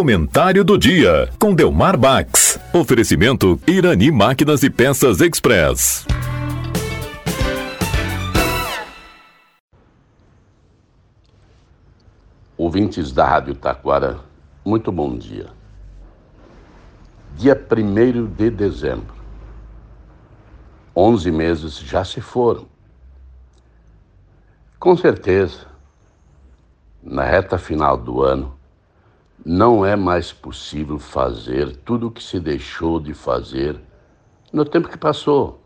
Comentário do dia com Delmar Bax. Oferecimento Irani Máquinas e Peças Express. Ouvintes da Rádio Taquara, muito bom dia. Dia 1 de dezembro. Onze meses já se foram. Com certeza, na reta final do ano, não é mais possível fazer tudo o que se deixou de fazer no tempo que passou.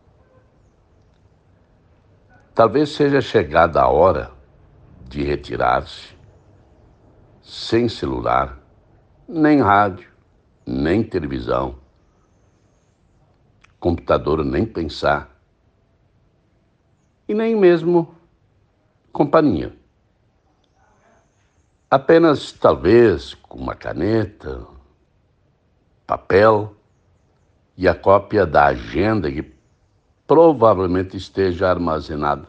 Talvez seja chegada a hora de retirar-se sem celular, nem rádio, nem televisão, computador nem pensar, e nem mesmo companhia. Apenas, talvez, com uma caneta, papel e a cópia da agenda que provavelmente esteja armazenada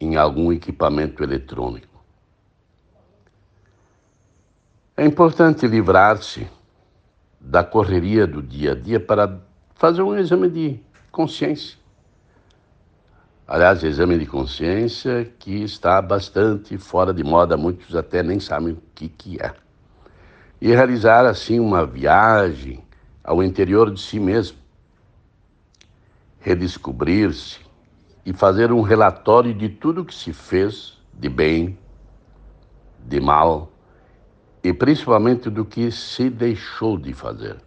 em algum equipamento eletrônico. É importante livrar-se da correria do dia a dia para fazer um exame de consciência Aliás, exame de consciência que está bastante fora de moda, muitos até nem sabem o que, que é. E realizar, assim, uma viagem ao interior de si mesmo, redescobrir-se e fazer um relatório de tudo que se fez de bem, de mal e principalmente do que se deixou de fazer.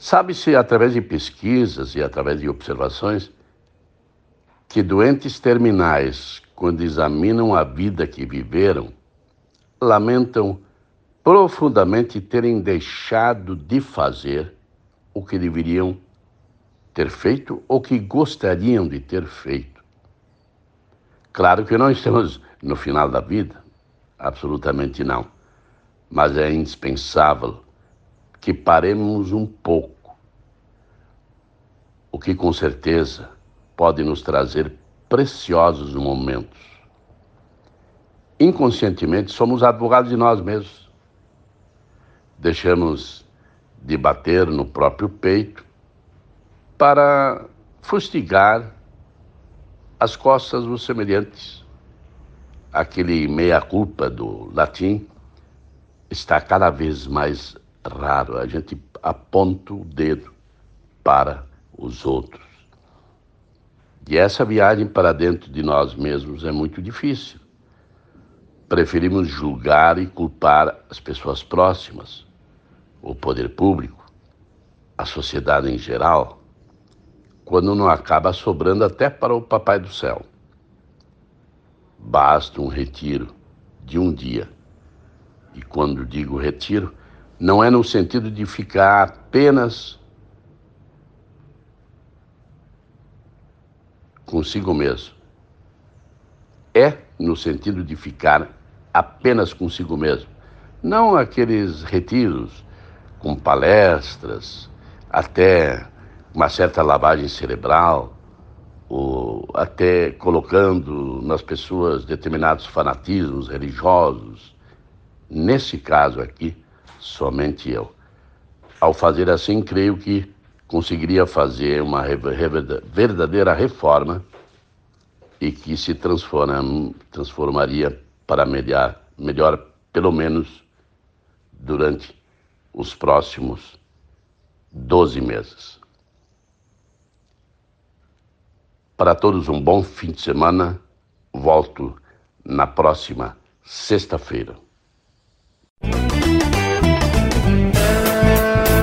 Sabe-se através de pesquisas e através de observações que doentes terminais, quando examinam a vida que viveram, lamentam profundamente terem deixado de fazer o que deveriam ter feito ou que gostariam de ter feito. Claro que não estamos no final da vida, absolutamente não, mas é indispensável que paremos um pouco, o que com certeza pode nos trazer preciosos momentos. Inconscientemente somos advogados de nós mesmos. Deixamos de bater no próprio peito para fustigar as costas dos semelhantes. Aquele meia-culpa do latim está cada vez mais raro. A gente aponta o dedo para os outros. E essa viagem para dentro de nós mesmos é muito difícil. Preferimos julgar e culpar as pessoas próximas, o poder público, a sociedade em geral, quando não acaba sobrando até para o Papai do Céu. Basta um retiro de um dia. E quando digo retiro, não é no sentido de ficar apenas consigo mesmo. É no sentido de ficar apenas consigo mesmo. Não aqueles retiros com palestras, até uma certa lavagem cerebral, ou até colocando nas pessoas determinados fanatismos religiosos. Nesse caso aqui, somente eu. Ao fazer assim, creio que conseguiria fazer uma verdadeira reforma e que se transforma, transformaria para melhor, melhor, pelo menos durante os próximos 12 meses. Para todos, um bom fim de semana. Volto na próxima sexta-feira.